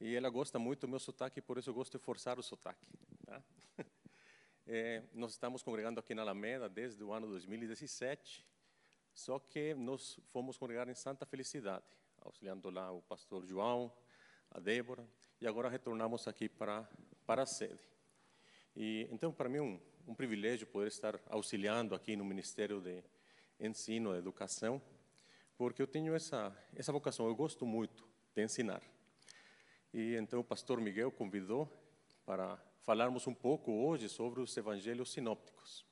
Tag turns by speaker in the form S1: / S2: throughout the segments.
S1: E ela gosta muito do meu sotaque, por isso eu gosto de forçar o sotaque. Tá? É, nós estamos congregando aqui na Alameda desde o ano 2017, só que nós fomos congregar em Santa Felicidade, auxiliando lá o pastor João, a Débora, e agora retornamos aqui para, para a sede. E, então, para mim, é um, um privilégio poder estar auxiliando aqui no Ministério de Ensino e Educação, porque eu tenho essa, essa vocação, eu gosto muito de ensinar. E então o pastor Miguel convidou para falarmos um pouco hoje sobre os evangelhos sinópticos.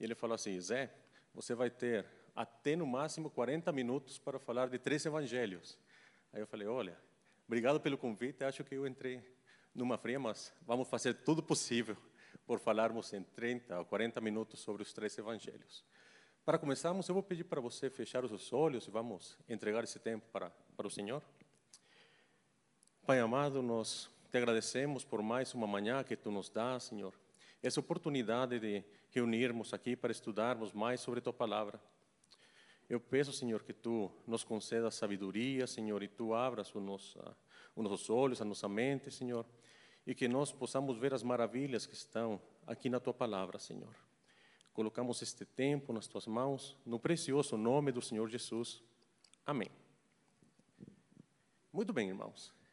S1: E ele falou assim: Zé, você vai ter até no máximo 40 minutos para falar de três evangelhos. Aí eu falei: olha, obrigado pelo convite, acho que eu entrei numa fria, mas vamos fazer tudo possível por falarmos em 30 ou 40 minutos sobre os três evangelhos. Para começarmos, eu vou pedir para você fechar os seus olhos e vamos entregar esse tempo para, para o Senhor. Pai amado, nós te agradecemos por mais uma manhã que tu nos dá, Senhor. Essa oportunidade de reunirmos aqui para estudarmos mais sobre tua palavra. Eu peço, Senhor, que tu nos conceda sabedoria, Senhor, e tu abras os nossos, os nossos olhos, a nossa mente, Senhor, e que nós possamos ver as maravilhas que estão aqui na tua palavra, Senhor. Colocamos este tempo nas tuas mãos, no precioso nome do Senhor Jesus. Amém. Muito bem, irmãos.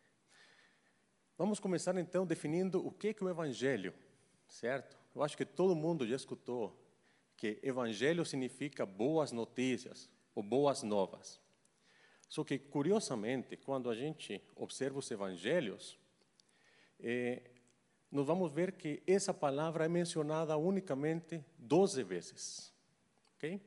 S1: Vamos começar então definindo o que é o Evangelho, certo? Eu acho que todo mundo já escutou que Evangelho significa boas notícias ou boas novas. Só que, curiosamente, quando a gente observa os Evangelhos, eh, nós vamos ver que essa palavra é mencionada unicamente 12 vezes. ok?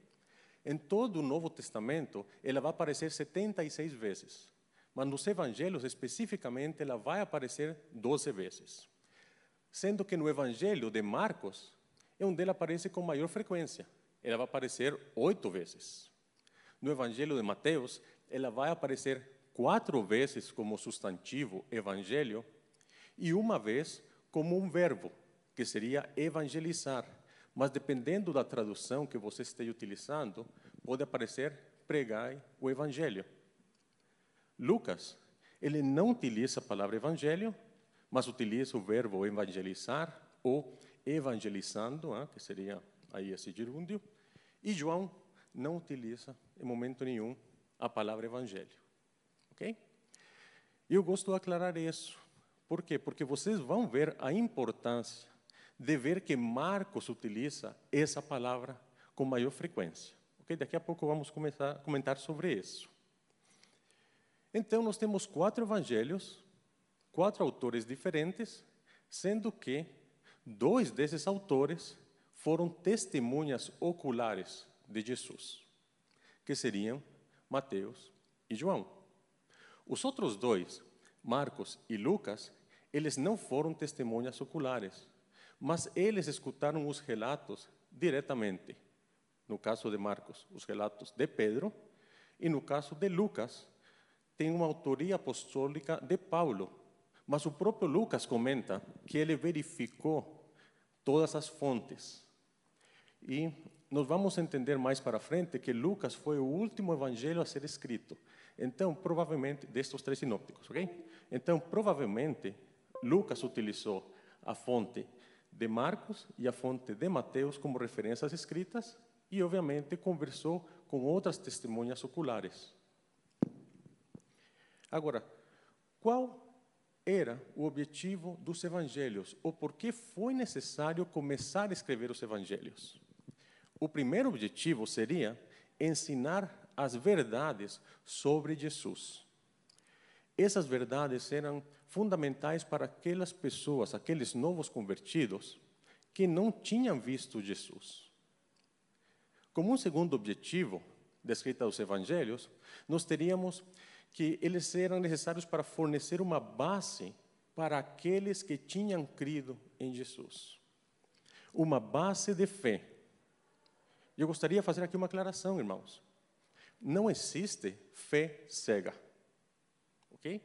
S1: Em todo o Novo Testamento, ela vai aparecer 76 vezes mas nos evangelhos especificamente ela vai aparecer 12 vezes. Sendo que no evangelho de Marcos é onde ela aparece com maior frequência. Ela vai aparecer oito vezes. No evangelho de Mateus, ela vai aparecer quatro vezes como substantivo evangelho e uma vez como um verbo, que seria evangelizar. Mas dependendo da tradução que você esteja utilizando, pode aparecer pregai o evangelho. Lucas, ele não utiliza a palavra evangelho, mas utiliza o verbo evangelizar ou evangelizando, que seria aí esse gerúndio. E João não utiliza em momento nenhum a palavra evangelho. Ok? Eu gosto de aclarar isso. Por quê? Porque vocês vão ver a importância de ver que Marcos utiliza essa palavra com maior frequência. Ok? Daqui a pouco vamos começar a comentar sobre isso. Então, nós temos quatro evangelhos, quatro autores diferentes, sendo que dois desses autores foram testemunhas oculares de Jesus, que seriam Mateus e João. Os outros dois, Marcos e Lucas, eles não foram testemunhas oculares, mas eles escutaram os relatos diretamente. No caso de Marcos, os relatos de Pedro, e no caso de Lucas, tem uma autoria apostólica de Paulo, mas o próprio Lucas comenta que ele verificou todas as fontes. E nós vamos entender mais para frente que Lucas foi o último evangelho a ser escrito. Então, provavelmente, destes três sinópticos, ok? Então, provavelmente, Lucas utilizou a fonte de Marcos e a fonte de Mateus como referências escritas e, obviamente, conversou com outras testemunhas oculares. Agora, qual era o objetivo dos evangelhos ou por que foi necessário começar a escrever os evangelhos? O primeiro objetivo seria ensinar as verdades sobre Jesus. Essas verdades eram fundamentais para aquelas pessoas, aqueles novos convertidos, que não tinham visto Jesus. Como um segundo objetivo, descrito aos evangelhos, nós teríamos que eles eram necessários para fornecer uma base para aqueles que tinham crido em Jesus. Uma base de fé. Eu gostaria de fazer aqui uma aclaração, irmãos. Não existe fé cega. Ok?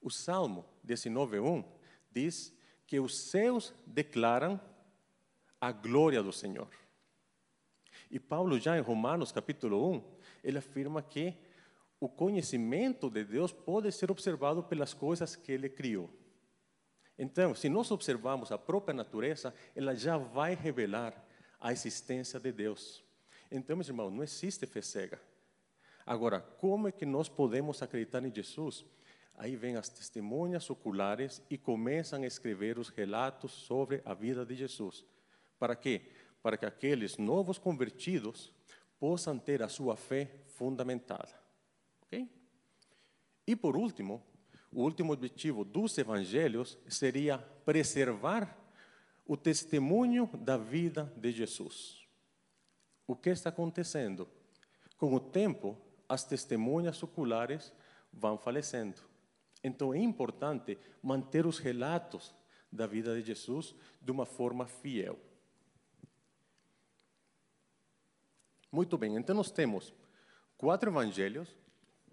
S1: O Salmo 19:1 diz que os céus declaram a glória do Senhor. E Paulo já em Romanos capítulo 1, ele afirma que o conhecimento de Deus pode ser observado pelas coisas que Ele criou. Então, se nós observarmos a própria natureza, ela já vai revelar a existência de Deus. Então, meus irmãos, não existe fé cega. Agora, como é que nós podemos acreditar em Jesus? Aí vêm as testemunhas oculares e começam a escrever os relatos sobre a vida de Jesus. Para quê? Para que aqueles novos convertidos possam ter a sua fé fundamentada. Okay? E por último, o último objetivo dos evangelhos seria preservar o testemunho da vida de Jesus. O que está acontecendo? Com o tempo, as testemunhas oculares vão falecendo. Então é importante manter os relatos da vida de Jesus de uma forma fiel. Muito bem, então nós temos quatro evangelhos,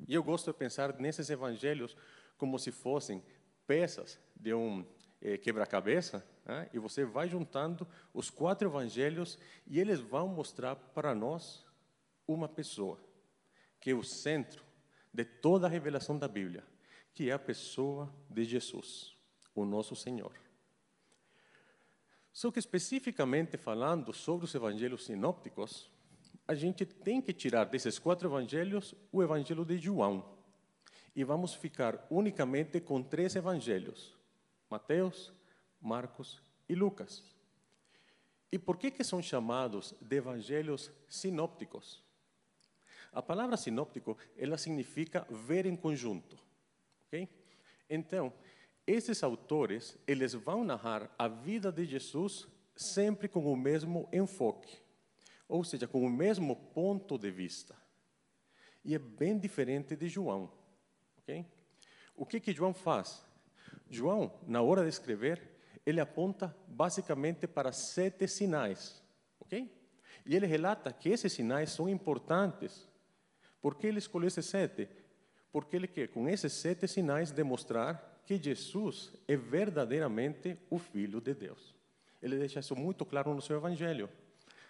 S1: e eu gosto de pensar nesses evangelhos como se fossem peças de um eh, quebra-cabeça, né? e você vai juntando os quatro evangelhos e eles vão mostrar para nós uma pessoa, que é o centro de toda a revelação da Bíblia, que é a pessoa de Jesus, o nosso Senhor. Só que especificamente falando sobre os evangelhos sinópticos, a gente tem que tirar desses quatro evangelhos o evangelho de João. E vamos ficar unicamente com três evangelhos: Mateus, Marcos e Lucas. E por que, que são chamados de evangelhos sinópticos? A palavra sinóptico, ela significa ver em conjunto. Então, esses autores, eles vão narrar a vida de Jesus sempre com o mesmo enfoque ou seja, com o mesmo ponto de vista. E é bem diferente de João. Okay? O que, que João faz? João, na hora de escrever, ele aponta basicamente para sete sinais. Okay? E ele relata que esses sinais são importantes. Por que ele escolheu esses sete? Porque ele quer, com esses sete sinais, demonstrar que Jesus é verdadeiramente o Filho de Deus. Ele deixa isso muito claro no seu Evangelho.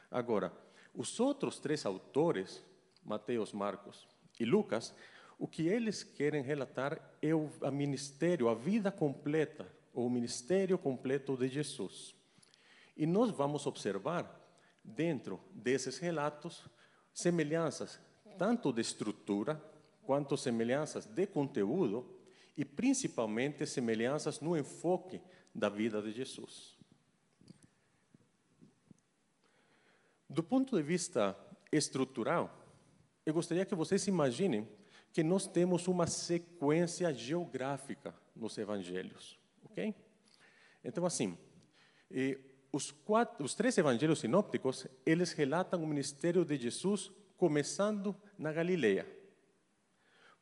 S1: Agora, os outros três autores, Mateus, Marcos e Lucas, o que eles querem relatar é o a ministério, a vida completa, ou o ministério completo de Jesus. E nós vamos observar, dentro desses relatos, semelhanças tanto de estrutura, quanto semelhanças de conteúdo, e principalmente semelhanças no enfoque da vida de Jesus. Do ponto de vista estrutural, eu gostaria que vocês imaginem que nós temos uma sequência geográfica nos evangelhos, ok? Então, assim, os, quatro, os três evangelhos sinópticos, eles relatam o ministério de Jesus começando na Galileia.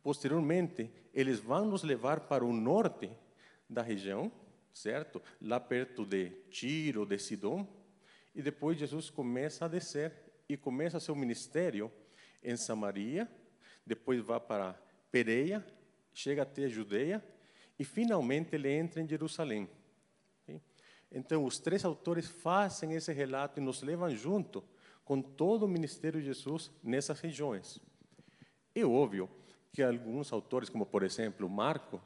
S1: Posteriormente, eles vão nos levar para o norte da região, certo? Lá perto de Tiro, de Sidom, e depois Jesus começa a descer e começa seu ministério em Samaria, depois vai para Pereia, chega até a Judeia e finalmente ele entra em Jerusalém. Então, os três autores fazem esse relato e nos levam junto com todo o ministério de Jesus nessas regiões. É óbvio que alguns autores, como por exemplo Marcos,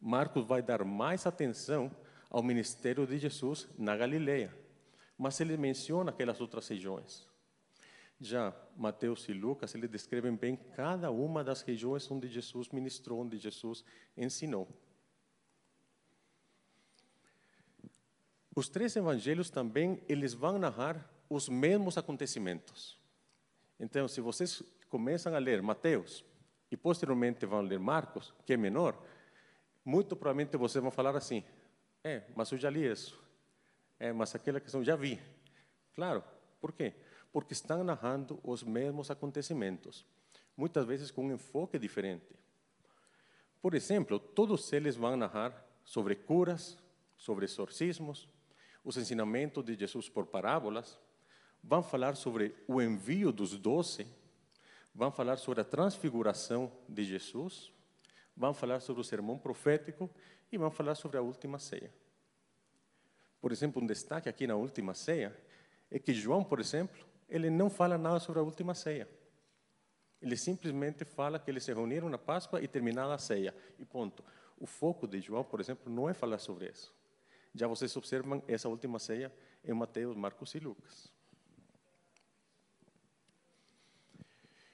S1: Marcos vai dar mais atenção ao ministério de Jesus na Galileia mas ele menciona aquelas outras regiões. Já Mateus e Lucas, eles descrevem bem cada uma das regiões onde Jesus ministrou, onde Jesus ensinou. Os três evangelhos também, eles vão narrar os mesmos acontecimentos. Então, se vocês começam a ler Mateus e posteriormente vão ler Marcos, que é menor, muito provavelmente vocês vão falar assim: é, mas eu já li isso. É, mas aquela questão já vi. Claro, por quê? Porque estão narrando os mesmos acontecimentos, muitas vezes com um enfoque diferente. Por exemplo, todos eles vão narrar sobre curas, sobre exorcismos, os ensinamentos de Jesus por parábolas, vão falar sobre o envio dos doze, vão falar sobre a transfiguração de Jesus, vão falar sobre o sermão profético e vão falar sobre a última ceia. Por exemplo, um destaque aqui na última ceia é que João, por exemplo, ele não fala nada sobre a última ceia. Ele simplesmente fala que eles se reuniram na Páscoa e terminaram a ceia. E ponto. O foco de João, por exemplo, não é falar sobre isso. Já vocês observam essa última ceia em Mateus, Marcos e Lucas.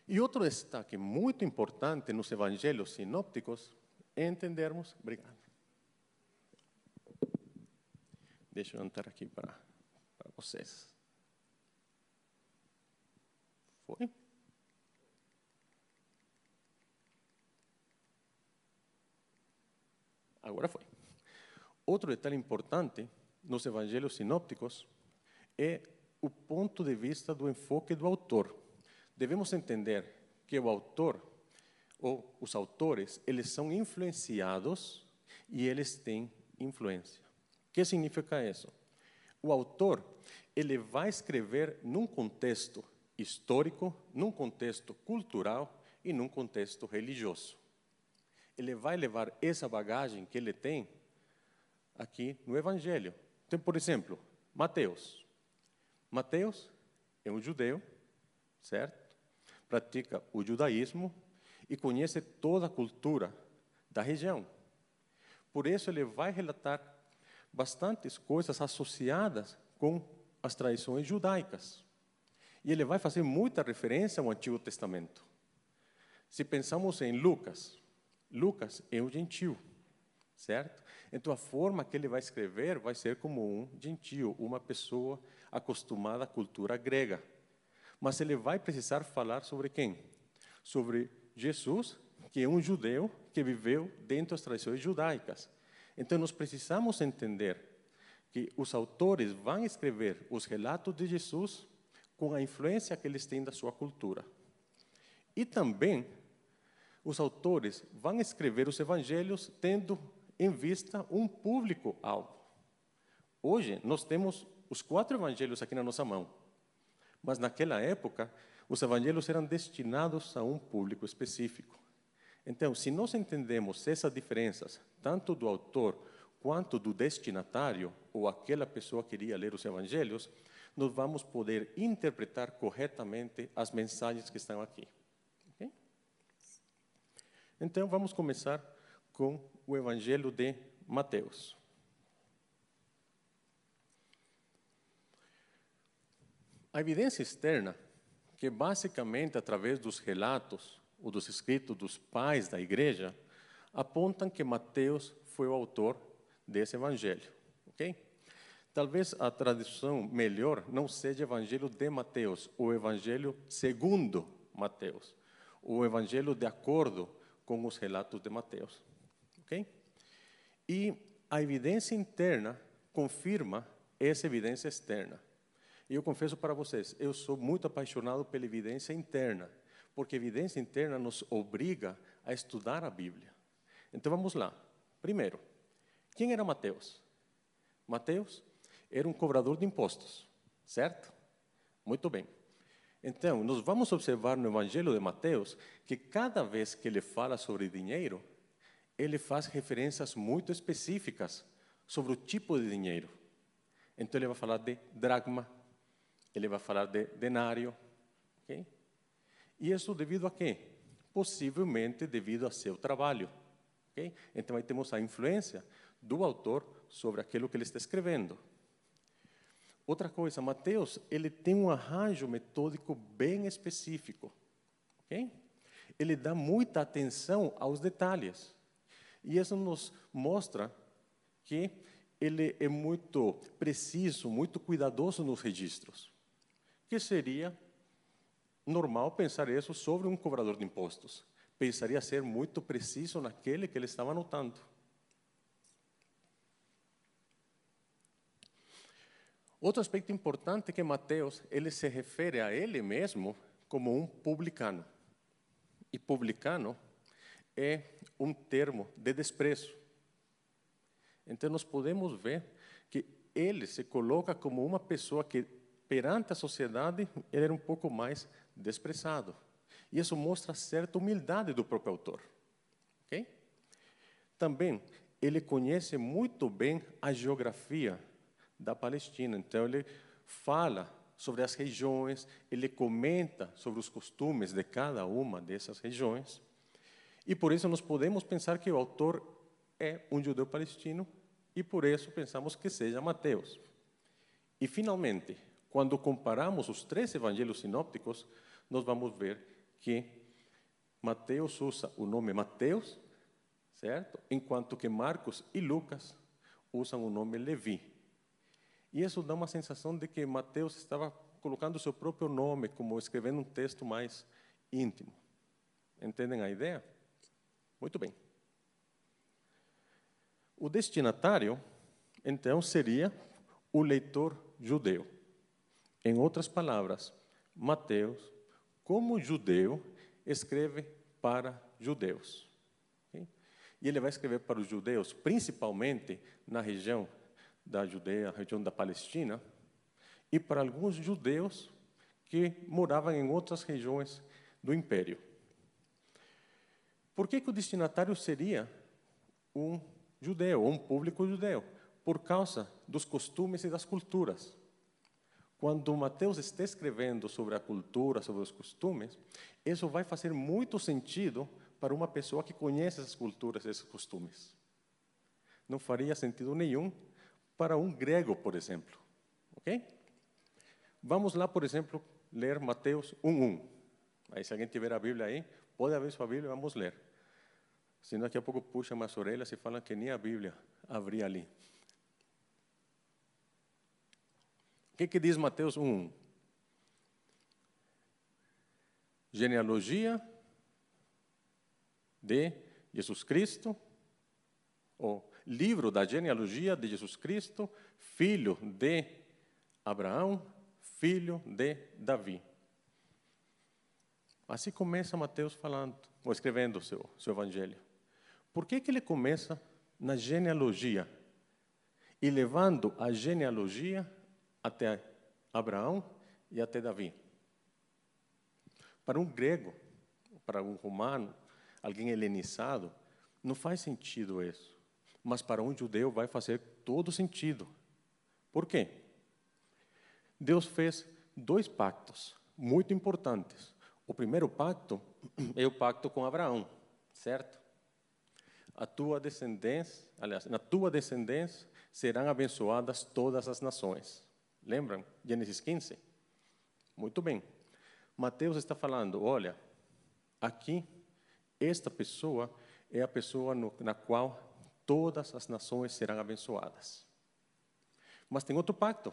S1: E outro destaque muito importante nos evangelhos sinópticos é entendermos. Obrigado. Deixa eu entrar aqui para, vocês. Foi? Agora foi. Outro detalhe importante nos evangelhos sinópticos é o ponto de vista do enfoque do autor. Devemos entender que o autor ou os autores, eles são influenciados e eles têm influência. O que significa isso? O autor, ele vai escrever num contexto histórico, num contexto cultural e num contexto religioso. Ele vai levar essa bagagem que ele tem aqui no Evangelho. Então, por exemplo, Mateus. Mateus é um judeu, certo? Pratica o judaísmo e conhece toda a cultura da região. Por isso, ele vai relatar bastantes coisas associadas com as tradições judaicas. E ele vai fazer muita referência ao Antigo Testamento. Se pensamos em Lucas, Lucas é um gentil, certo? Então a forma que ele vai escrever vai ser como um gentil, uma pessoa acostumada à cultura grega. Mas ele vai precisar falar sobre quem? Sobre Jesus, que é um judeu que viveu dentro das tradições judaicas. Então nós precisamos entender que os autores vão escrever os relatos de Jesus com a influência que eles têm da sua cultura. E também os autores vão escrever os evangelhos tendo em vista um público-alvo. Hoje, nós temos os quatro evangelhos aqui na nossa mão, mas naquela época, os evangelhos eram destinados a um público específico. Então, se nós entendemos essas diferenças, tanto do autor quanto do destinatário, ou aquela pessoa que iria ler os evangelhos, nós vamos poder interpretar corretamente as mensagens que estão aqui. Okay? Então, vamos começar com o Evangelho de Mateus. A evidência externa, que basicamente através dos relatos ou dos escritos dos pais da igreja, apontam que Mateus foi o autor desse evangelho, ok? Talvez a tradução melhor não seja Evangelho de Mateus, o Evangelho segundo Mateus, o Evangelho de acordo com os relatos de Mateus. Ok? E a evidência interna confirma essa evidência externa. E eu confesso para vocês, eu sou muito apaixonado pela evidência interna, porque evidência interna nos obriga a estudar a Bíblia. Então vamos lá. Primeiro, quem era Mateus? Mateus era um cobrador de impostos, certo? Muito bem. Então, nós vamos observar no Evangelho de Mateus que cada vez que ele fala sobre dinheiro, ele faz referências muito específicas sobre o tipo de dinheiro. Então, ele vai falar de dracma, ele vai falar de denário. Okay? E isso devido a quê? Possivelmente devido a seu trabalho. Okay? Então, aí temos a influência do autor sobre aquilo que ele está escrevendo. Outra coisa, Mateus, ele tem um arranjo metódico bem específico. Okay? Ele dá muita atenção aos detalhes. E isso nos mostra que ele é muito preciso, muito cuidadoso nos registros. Que seria normal pensar isso sobre um cobrador de impostos. Pensaria ser muito preciso naquele que ele estava anotando. Outro aspecto importante é que Mateus ele se refere a ele mesmo como um publicano. E publicano é um termo de desprezo. Então, nós podemos ver que ele se coloca como uma pessoa que, perante a sociedade, ele era um pouco mais desprezado. E isso mostra certa humildade do próprio autor. Okay? Também, ele conhece muito bem a geografia da Palestina. Então, ele fala sobre as regiões, ele comenta sobre os costumes de cada uma dessas regiões. E por isso nós podemos pensar que o autor é um judeu palestino e por isso pensamos que seja Mateus. E finalmente, quando comparamos os três evangelhos sinópticos, nós vamos ver que Mateus usa o nome Mateus, certo? Enquanto que Marcos e Lucas usam o nome Levi. E isso dá uma sensação de que Mateus estava colocando seu próprio nome, como escrevendo um texto mais íntimo. Entendem a ideia? Muito bem. O destinatário, então, seria o leitor judeu. Em outras palavras, Mateus, como judeu, escreve para judeus. E ele vai escrever para os judeus, principalmente na região da Judeia, região da Palestina, e para alguns judeus que moravam em outras regiões do império. Por que, que o destinatário seria um judeu, um público judeu? Por causa dos costumes e das culturas. Quando Mateus está escrevendo sobre a cultura, sobre os costumes, isso vai fazer muito sentido para uma pessoa que conhece essas culturas e esses costumes. Não faria sentido nenhum para um grego, por exemplo. Ok? Vamos lá, por exemplo, ler Mateus 1:1. Aí, se alguém tiver a Bíblia aí, pode abrir sua Bíblia, vamos ler. Senão, daqui a pouco puxam umas orelhas e falam que nem a Bíblia abria ali. O que, que diz Mateus 1:1? Genealogia de Jesus Cristo, ou livro da genealogia de Jesus Cristo, filho de Abraão, filho de Davi. Assim começa Mateus falando, ou escrevendo o seu, seu evangelho. Por que, que ele começa na genealogia? E levando a genealogia até Abraão e até Davi. Para um grego, para um romano, alguém helenizado, não faz sentido isso mas para um judeu vai fazer todo sentido. Por quê? Deus fez dois pactos muito importantes. O primeiro pacto é o pacto com Abraão, certo? A tua descendência, aliás, na tua descendência serão abençoadas todas as nações. Lembram? Gênesis 15. Muito bem. Mateus está falando, olha, aqui esta pessoa é a pessoa no, na qual todas as nações serão abençoadas. Mas tem outro pacto,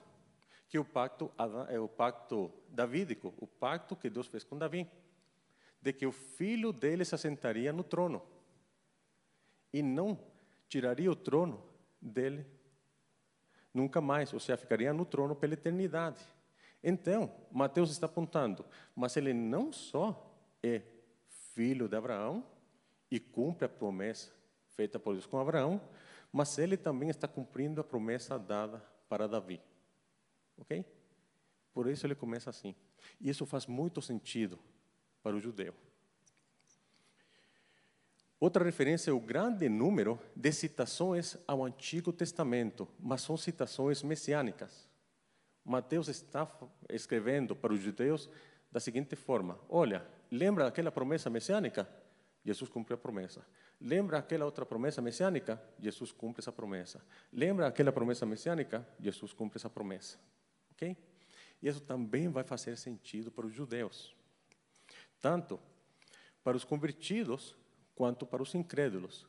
S1: que é o pacto é o pacto davídico, o pacto que Deus fez com Davi, de que o filho dele se assentaria no trono e não tiraria o trono dele nunca mais, ou seja, ficaria no trono pela eternidade. Então, Mateus está apontando, mas ele não só é filho de Abraão e cumpre a promessa feita por Deus com Abraão, mas ele também está cumprindo a promessa dada para Davi. Ok? Por isso ele começa assim. E isso faz muito sentido para o judeu. Outra referência é o grande número de citações ao Antigo Testamento, mas são citações messiânicas. Mateus está escrevendo para os judeus da seguinte forma: Olha, lembra aquela promessa messiânica? Jesus cumpriu a promessa. Lembra aquela outra promessa messiânica? Jesus cumpre essa promessa. Lembra aquela promessa messiânica? Jesus cumpre essa promessa. Ok? E isso também vai fazer sentido para os judeus. Tanto para os convertidos quanto para os incrédulos.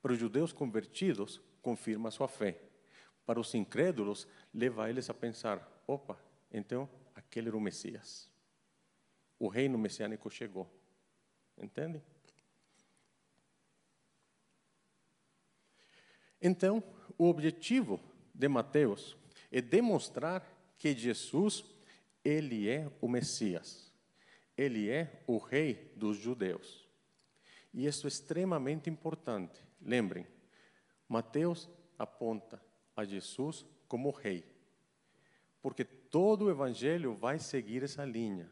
S1: Para os judeus convertidos, confirma sua fé. Para os incrédulos, leva eles a pensar: opa, então aquele era o Messias. O reino messiânico chegou. Entende? Então, o objetivo de Mateus é demonstrar que Jesus, ele é o Messias. Ele é o rei dos judeus. E isso é extremamente importante. Lembrem, Mateus aponta a Jesus como rei. Porque todo o evangelho vai seguir essa linha.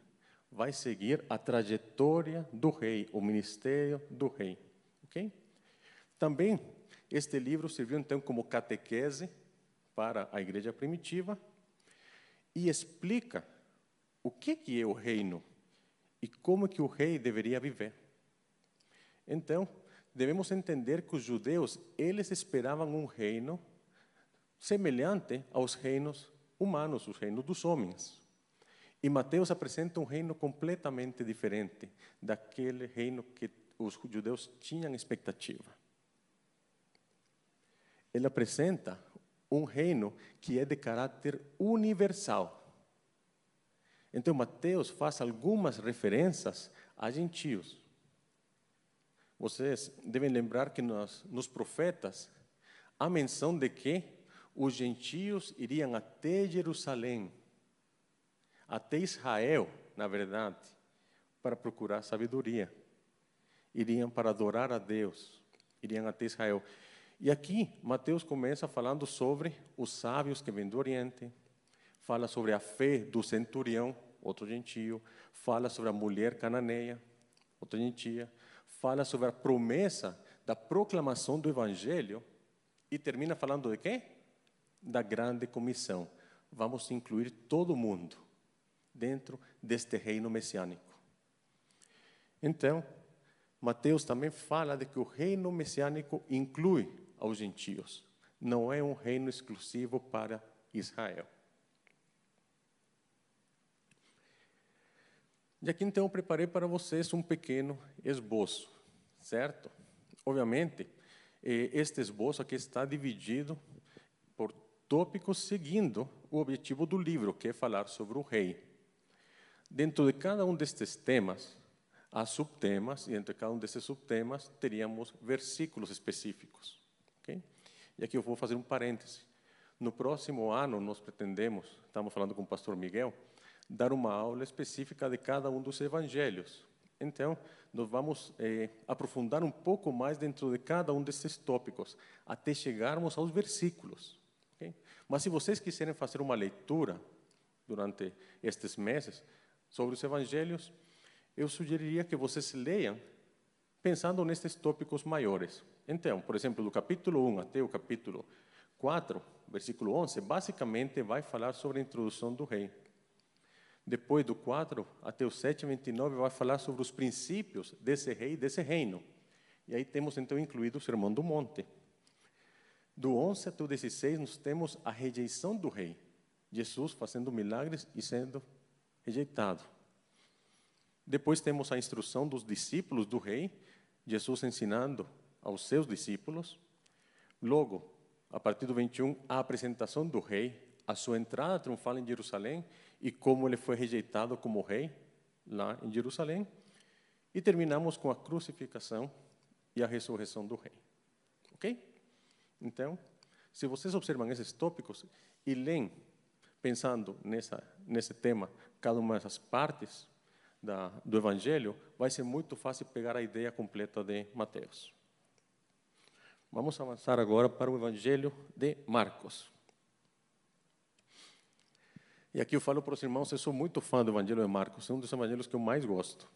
S1: Vai seguir a trajetória do rei, o ministério do rei. OK? Também este livro serviu então como catequese para a igreja primitiva e explica o que que é o reino e como que o rei deveria viver. Então, devemos entender que os judeus, eles esperavam um reino semelhante aos reinos humanos, os reinos dos homens. E Mateus apresenta um reino completamente diferente daquele reino que os judeus tinham expectativa. Ele apresenta um reino que é de caráter universal. Então, Mateus faz algumas referências a gentios. Vocês devem lembrar que nos, nos profetas há menção de que os gentios iriam até Jerusalém, até Israel, na verdade, para procurar sabedoria. Iriam para adorar a Deus, iriam até Israel. E aqui, Mateus começa falando sobre os sábios que vêm do Oriente, fala sobre a fé do centurião, outro gentio, fala sobre a mulher cananeia, outra gentia, fala sobre a promessa da proclamação do Evangelho e termina falando de quê? Da grande comissão. Vamos incluir todo mundo dentro deste reino messiânico. Então, Mateus também fala de que o reino messiânico inclui aos gentios. Não é um reino exclusivo para Israel. E aqui então eu preparei para vocês um pequeno esboço, certo? Obviamente, este esboço aqui está dividido por tópicos seguindo o objetivo do livro, que é falar sobre o rei. Dentro de cada um destes temas, há subtemas, e entre cada um desses subtemas teríamos versículos específicos. Okay? E aqui eu vou fazer um parêntese. No próximo ano, nós pretendemos, estamos falando com o pastor Miguel, dar uma aula específica de cada um dos evangelhos. Então, nós vamos eh, aprofundar um pouco mais dentro de cada um desses tópicos, até chegarmos aos versículos. Okay? Mas se vocês quiserem fazer uma leitura durante estes meses sobre os evangelhos, eu sugeriria que vocês leiam pensando nestes tópicos maiores. Então, por exemplo, do capítulo 1 até o capítulo 4, versículo 11, basicamente vai falar sobre a introdução do rei. Depois do 4 até o 7, 29, vai falar sobre os princípios desse rei, desse reino. E aí temos então incluído o Sermão do Monte. Do 11 até o 16, nós temos a rejeição do rei. Jesus fazendo milagres e sendo rejeitado. Depois temos a instrução dos discípulos do rei, Jesus ensinando aos seus discípulos. Logo, a partir do 21, a apresentação do rei, a sua entrada triunfal em Jerusalém e como ele foi rejeitado como rei lá em Jerusalém. E terminamos com a crucificação e a ressurreição do rei. Ok? Então, se vocês observam esses tópicos e leem, pensando nessa, nesse tema, cada uma dessas partes da, do Evangelho, vai ser muito fácil pegar a ideia completa de Mateus. Vamos avançar agora para o Evangelho de Marcos. E aqui eu falo para os irmãos, eu sou muito fã do Evangelho de Marcos, é um dos evangelhos que eu mais gosto.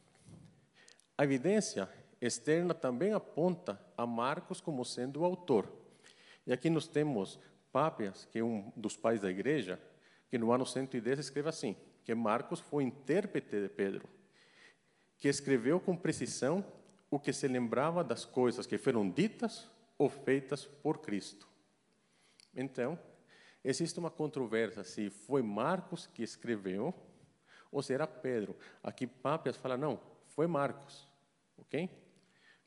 S1: A evidência externa também aponta a Marcos como sendo o autor. E aqui nós temos Pápias, que é um dos pais da igreja, que no ano 110 escreve assim, que Marcos foi intérprete de Pedro, que escreveu com precisão o que se lembrava das coisas que foram ditas ou feitas por Cristo. Então, existe uma controvérsia se foi Marcos que escreveu ou se era Pedro. Aqui Papias fala, não, foi Marcos, ok?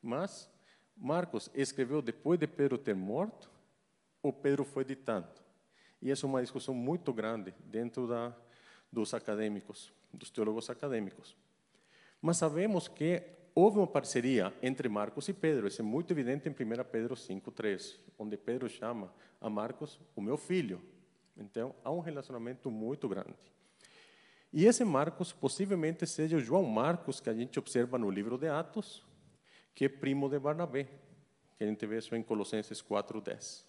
S1: Mas Marcos escreveu depois de Pedro ter morto ou Pedro foi ditando? E essa é uma discussão muito grande dentro da, dos acadêmicos, dos teólogos acadêmicos. Mas sabemos que houve uma parceria entre Marcos e Pedro, isso é muito evidente em 1 Pedro 5,3, onde Pedro chama a Marcos o meu filho. Então, há um relacionamento muito grande. E esse Marcos possivelmente seja o João Marcos que a gente observa no livro de Atos, que é primo de Barnabé, que a gente vê isso em Colossenses 4,10.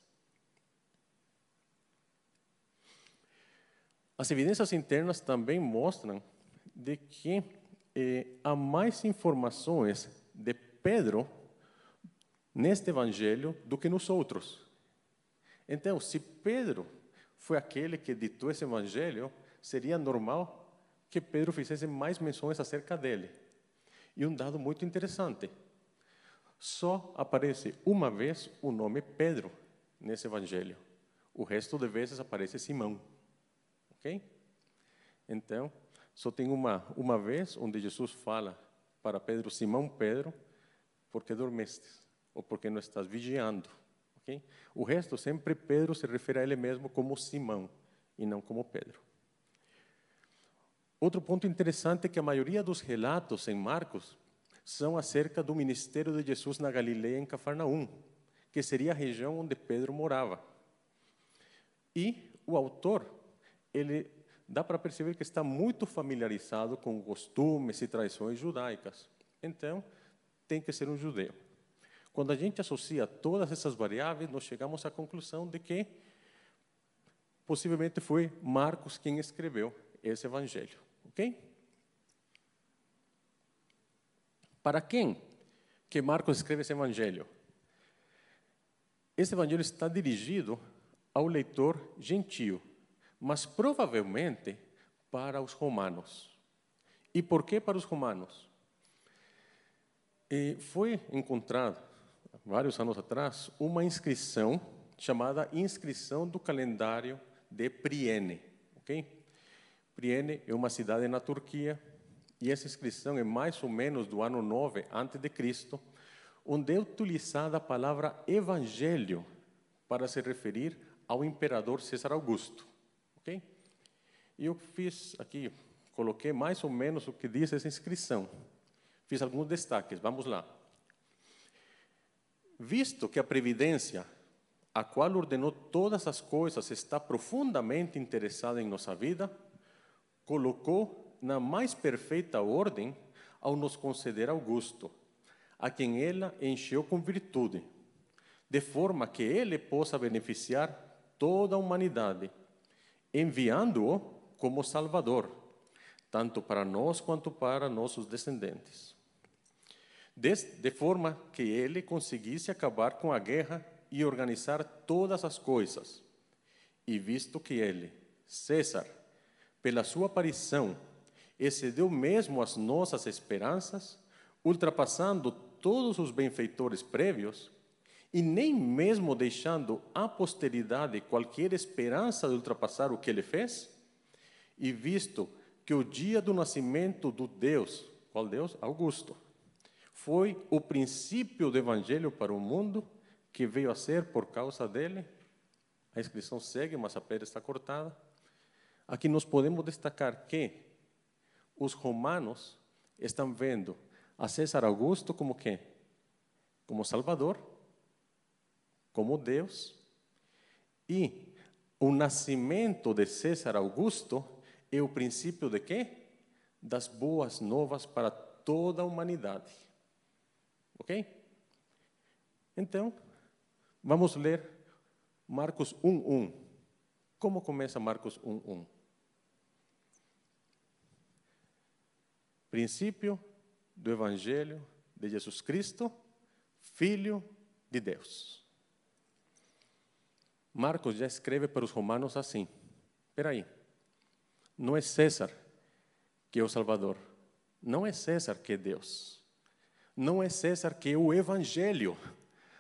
S1: As evidências internas também mostram de que eh, há mais informações de Pedro neste evangelho do que nos outros. Então, se Pedro foi aquele que ditou esse evangelho, seria normal que Pedro fizesse mais menções acerca dele. E um dado muito interessante: só aparece uma vez o nome Pedro nesse evangelho. O resto de vezes aparece Simão. Ok? Então, só tem uma, uma vez onde Jesus fala para Pedro, Simão Pedro, porque dormestes, ou porque não estás vigiando. Okay? O resto, sempre Pedro se refere a ele mesmo como Simão, e não como Pedro. Outro ponto interessante é que a maioria dos relatos em Marcos são acerca do ministério de Jesus na Galileia, em Cafarnaum, que seria a região onde Pedro morava. E o autor, ele dá para perceber que está muito familiarizado com costumes e tradições judaicas. Então, tem que ser um judeu. Quando a gente associa todas essas variáveis, nós chegamos à conclusão de que possivelmente foi Marcos quem escreveu esse evangelho, ok? Para quem que Marcos escreve esse evangelho? Esse evangelho está dirigido ao leitor gentio, mas provavelmente para os romanos. E por que para os romanos? E foi encontrado, vários anos atrás, uma inscrição chamada Inscrição do Calendário de Priene. Okay? Priene é uma cidade na Turquia, e essa inscrição é mais ou menos do ano 9 antes de Cristo, onde é utilizada a palavra evangelho para se referir ao imperador César Augusto. E eu fiz aqui, coloquei mais ou menos o que diz essa inscrição. Fiz alguns destaques, vamos lá. Visto que a previdência, a qual ordenou todas as coisas, está profundamente interessada em nossa vida, colocou na mais perfeita ordem ao nos conceder Augusto, a quem ela encheu com virtude, de forma que ele possa beneficiar toda a humanidade, enviando-o como Salvador, tanto para nós quanto para nossos descendentes. De, forma que ele conseguisse acabar com a guerra e organizar todas as coisas. E visto que ele, César, pela sua aparição, excedeu mesmo as nossas esperanças, ultrapassando todos os benfeitores prévios, e nem mesmo deixando à posteridade qualquer esperança de ultrapassar o que ele fez? E visto que o dia do nascimento do Deus, qual Deus? Augusto, foi o princípio do evangelho para o mundo, que veio a ser por causa dele. A inscrição segue, mas a pedra está cortada. Aqui nós podemos destacar que os romanos estão vendo a César Augusto como quem? Como Salvador, como Deus. E o nascimento de César Augusto é o princípio de quê? Das boas novas para toda a humanidade. Ok? Então, vamos ler Marcos 1:1. Como começa Marcos 1:1? Princípio do Evangelho de Jesus Cristo, Filho de Deus. Marcos já escreve para os romanos assim: espera aí, não é César que é o Salvador, não é César que é Deus, não é César que é o Evangelho.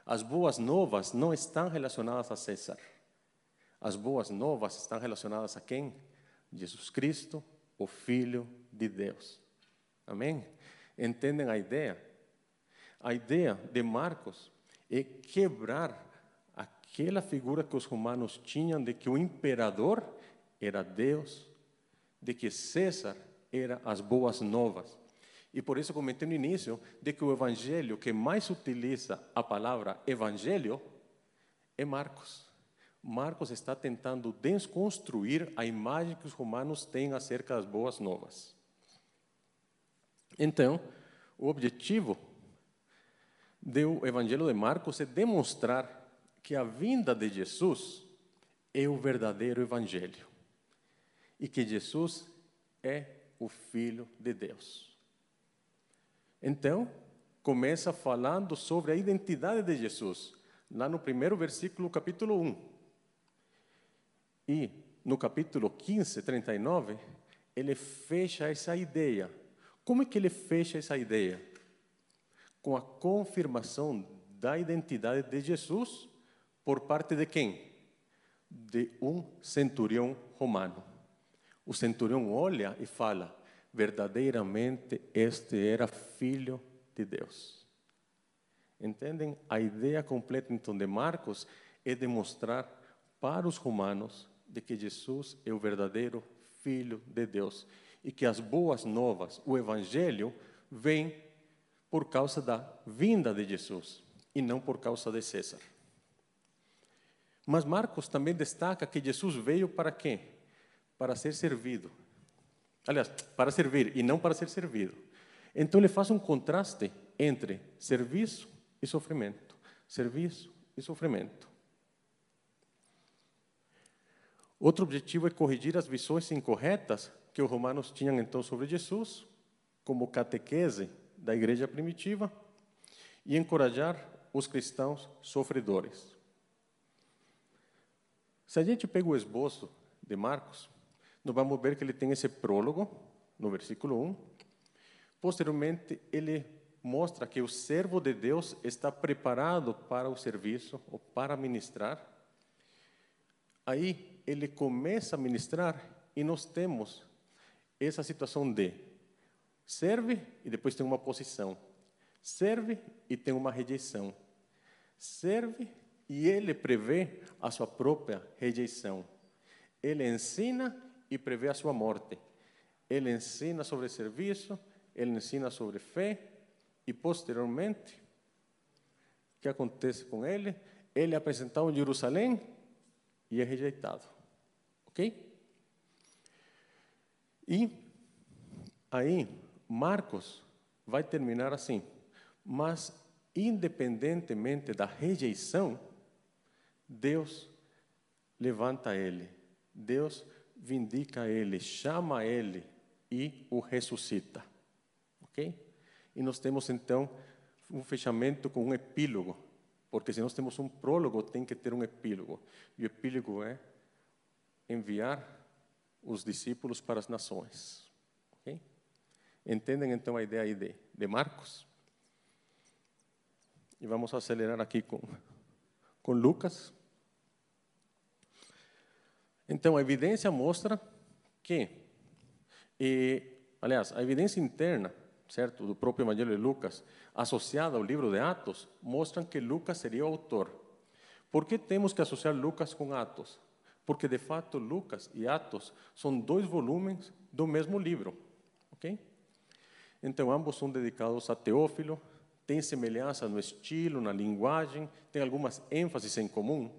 S1: As boas novas não estão relacionadas a César. As boas novas estão relacionadas a quem? Jesus Cristo, o Filho de Deus. Amém? Entendem a ideia? A ideia de Marcos é quebrar aquela figura que os romanos tinham de que o imperador era Deus, de que César era as boas novas. E por isso comentei no início de que o evangelho que mais utiliza a palavra evangelho é Marcos. Marcos está tentando desconstruir a imagem que os romanos têm acerca das boas novas. Então, o objetivo do Evangelho de Marcos é demonstrar que a vinda de Jesus é o verdadeiro Evangelho e que Jesus é o Filho de Deus. Então, começa falando sobre a identidade de Jesus, lá no primeiro versículo, capítulo 1. E no capítulo 15, 39, ele fecha essa ideia. Como é que ele fecha essa ideia? Com a confirmação da identidade de Jesus por parte de quem? De um centurião romano. O centurião olha e fala: verdadeiramente este era filho de Deus. Entendem? A ideia completa então de Marcos é demonstrar para os romanos de que Jesus é o verdadeiro filho de Deus e que as boas novas, o evangelho, vem por causa da vinda de Jesus e não por causa de César. Mas Marcos também destaca que Jesus veio para quê? Para ser servido. Aliás, para servir e não para ser servido. Então ele faz um contraste entre serviço e sofrimento. Serviço e sofrimento. Outro objetivo é corrigir as visões incorretas que os romanos tinham então sobre Jesus, como catequese da igreja primitiva, e encorajar os cristãos sofredores. Se a gente pega o esboço de Marcos, nós vamos ver que ele tem esse prólogo, no versículo 1. Posteriormente, ele mostra que o servo de Deus está preparado para o serviço ou para ministrar. Aí ele começa a ministrar e nós temos essa situação de serve e depois tem uma posição, serve e tem uma rejeição, serve e ele prevê a sua própria rejeição, ele ensina e prevê a sua morte, ele ensina sobre serviço, ele ensina sobre fé e posteriormente o que acontece com ele? Ele é apresentado em Jerusalém e é rejeitado, ok? E aí, Marcos vai terminar assim, mas independentemente da rejeição, Deus levanta ele, Deus vindica ele, chama ele e o ressuscita. Ok? E nós temos então um fechamento com um epílogo, porque se nós temos um prólogo, tem que ter um epílogo. E o epílogo é enviar os discípulos para as nações. Okay? Entendem então a ideia aí de, de Marcos? E vamos acelerar aqui com, com Lucas. Então, a evidência mostra que, e, aliás, a evidência interna, certo, do próprio Evangelho de Lucas, associada ao livro de Atos, mostram que Lucas seria o autor. Por que temos que associar Lucas com Atos? Porque, de fato, Lucas e Atos são dois volumes do mesmo livro. ok? Então, ambos são dedicados a Teófilo, têm semelhança no estilo, na linguagem, têm algumas ênfases em comum.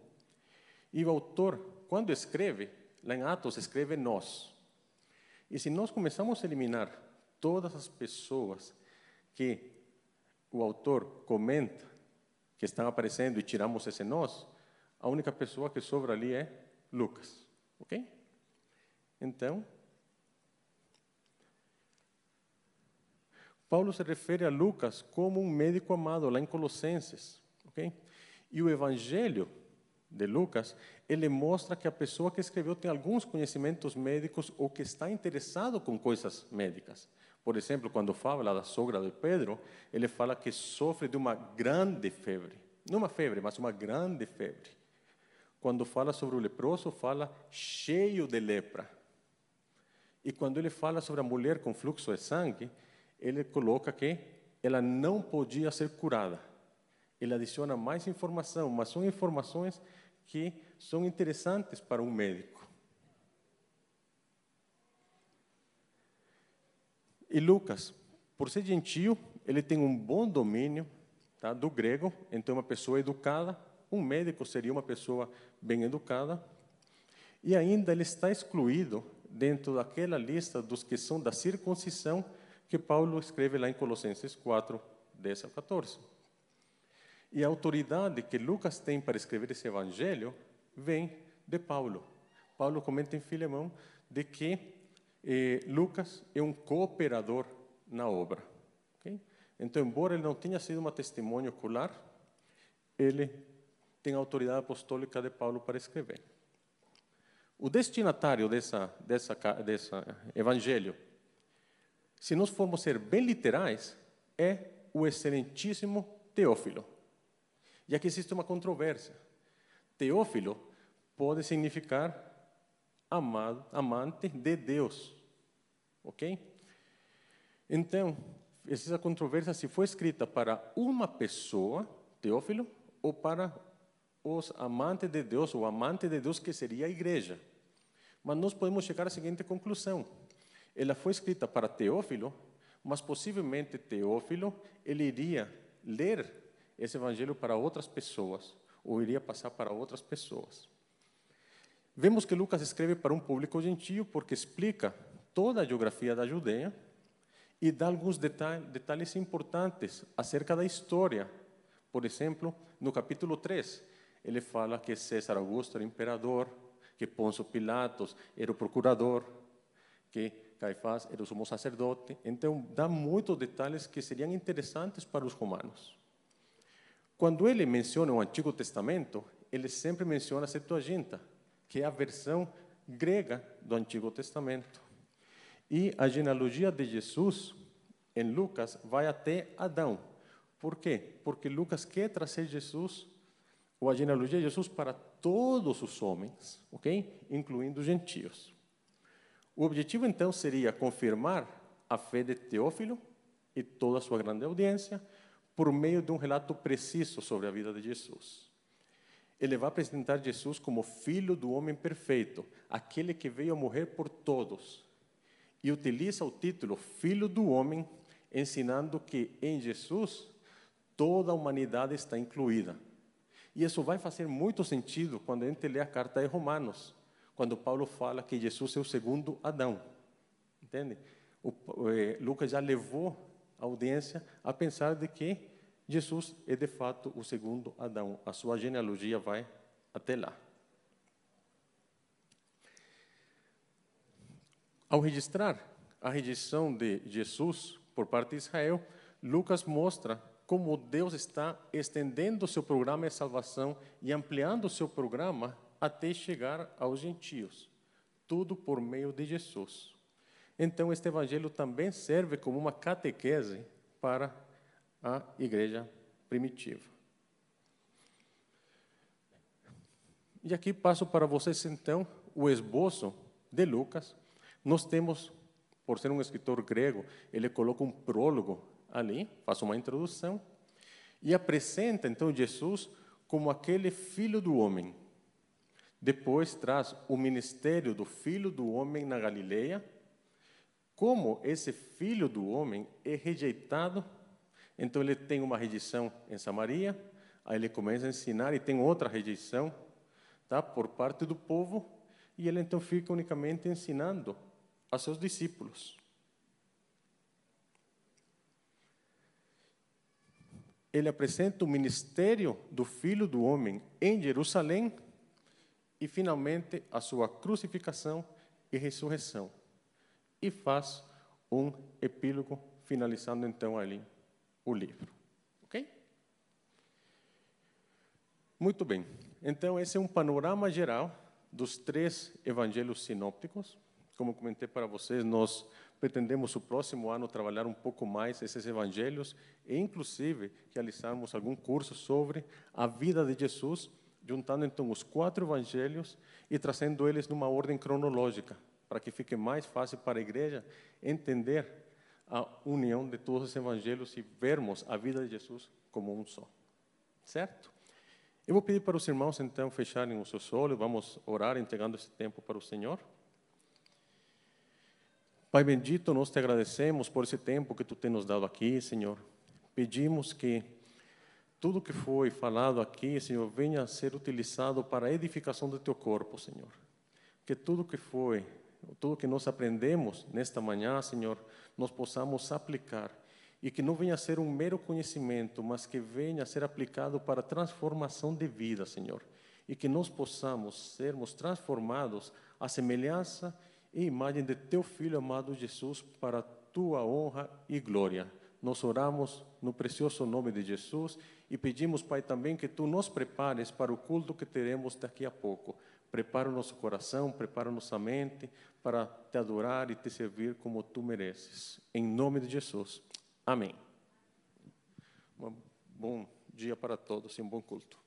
S1: E o autor, quando escreve, lá em Atos, escreve nós. E se nós começamos a eliminar todas as pessoas que o autor comenta que estão aparecendo e tiramos esse nós, a única pessoa que sobra ali é Lucas. Ok? Então, Paulo se refere a Lucas como um médico amado lá em Colossenses. Ok? E o evangelho de Lucas, ele mostra que a pessoa que escreveu tem alguns conhecimentos médicos ou que está interessado com coisas médicas. Por exemplo, quando fala da sogra de Pedro, ele fala que sofre de uma grande febre. Não uma febre, mas uma grande febre. Quando fala sobre o leproso, fala cheio de lepra. E quando ele fala sobre a mulher com fluxo de sangue, ele coloca que ela não podia ser curada. Ele adiciona mais informação, mas são informações que são interessantes para um médico. E Lucas, por ser gentio, ele tem um bom domínio tá, do grego, então é uma pessoa educada. Um médico seria uma pessoa bem educada. E ainda ele está excluído dentro daquela lista dos que são da circuncisão que Paulo escreve lá em Colossenses 4, 10 a 14. E a autoridade que Lucas tem para escrever esse evangelho vem de Paulo. Paulo comenta em Filemão de que eh, Lucas é um cooperador na obra. Okay? Então, embora ele não tenha sido uma testemunha ocular, ele tem a autoridade apostólica de Paulo para escrever. O destinatário dessa, dessa, dessa evangelho, se nós formos ser bem literais, é o excelentíssimo Teófilo. E aqui existe uma controvérsia. Teófilo pode significar amado, amante de Deus. Ok? Então, essa controvérsia se foi escrita para uma pessoa, Teófilo, ou para os amantes de Deus, o amante de Deus que seria a igreja. Mas nós podemos chegar à seguinte conclusão: ela foi escrita para Teófilo, mas possivelmente Teófilo ele iria ler esse evangelho para outras pessoas ou iria passar para outras pessoas. Vemos que Lucas escreve para um público gentio porque explica toda a geografia da Judeia e dá alguns detalhes importantes acerca da história. Por exemplo, no capítulo 3, ele fala que César Augusto era imperador, que Pôncio Pilatos era o procurador, que Caifás era o sumo sacerdote. Então, dá muitos detalhes que seriam interessantes para os romanos. Quando ele menciona o Antigo Testamento, ele sempre menciona a Septuaginta, que é a versão grega do Antigo Testamento. E a genealogia de Jesus, em Lucas, vai até Adão. Por quê? Porque Lucas quer trazer Jesus, ou a genealogia de Jesus, para todos os homens, ok? Incluindo os gentios. O objetivo, então, seria confirmar a fé de Teófilo e toda a sua grande audiência por meio de um relato preciso sobre a vida de Jesus. Ele vai apresentar Jesus como filho do homem perfeito, aquele que veio morrer por todos. E utiliza o título Filho do Homem, ensinando que em Jesus toda a humanidade está incluída. E isso vai fazer muito sentido quando a gente lê a carta de Romanos, quando Paulo fala que Jesus é o segundo Adão. Entende? O, eh, Lucas já levou audiência a pensar de que Jesus é de fato o segundo Adão. A sua genealogia vai até lá. Ao registrar a rejeição de Jesus por parte de Israel, Lucas mostra como Deus está estendendo seu programa de salvação e ampliando seu programa até chegar aos gentios, tudo por meio de Jesus. Então, este evangelho também serve como uma catequese para a igreja primitiva. E aqui passo para vocês, então, o esboço de Lucas. Nós temos, por ser um escritor grego, ele coloca um prólogo ali, faz uma introdução, e apresenta, então, Jesus como aquele filho do homem depois traz o ministério do Filho do Homem na Galileia, como esse Filho do Homem é rejeitado, então ele tem uma rejeição em Samaria, aí ele começa a ensinar e tem outra rejeição, tá, por parte do povo, e ele então fica unicamente ensinando a seus discípulos. Ele apresenta o ministério do Filho do Homem em Jerusalém e, finalmente, a sua crucificação e ressurreição. E faz um epílogo, finalizando então ali o livro. Ok? Muito bem. Então, esse é um panorama geral dos três evangelhos sinópticos. Como comentei para vocês, nós pretendemos o próximo ano trabalhar um pouco mais esses evangelhos e, inclusive, realizarmos algum curso sobre a vida de Jesus juntando então os quatro evangelhos e trazendo eles numa ordem cronológica, para que fique mais fácil para a igreja entender a união de todos os evangelhos e vermos a vida de Jesus como um só. Certo? Eu vou pedir para os irmãos então fecharem os seus olhos, vamos orar entregando esse tempo para o Senhor. Pai bendito, nós te agradecemos por esse tempo que tu tens nos dado aqui, Senhor. Pedimos que tudo que foi falado aqui, Senhor, venha a ser utilizado para a edificação do teu corpo, Senhor. Que tudo que foi, tudo que nós aprendemos nesta manhã, Senhor, nós possamos aplicar e que não venha a ser um mero conhecimento, mas que venha a ser aplicado para transformação de vida, Senhor. E que nós possamos sermos transformados à semelhança e imagem de teu filho amado Jesus para tua honra e glória. Nós oramos no precioso nome de Jesus e pedimos, Pai, também que tu nos prepares para o culto que teremos daqui a pouco. Prepara o nosso coração, prepara nossa mente para te adorar e te servir como tu mereces. Em nome de Jesus. Amém. Um bom dia para todos e um bom culto.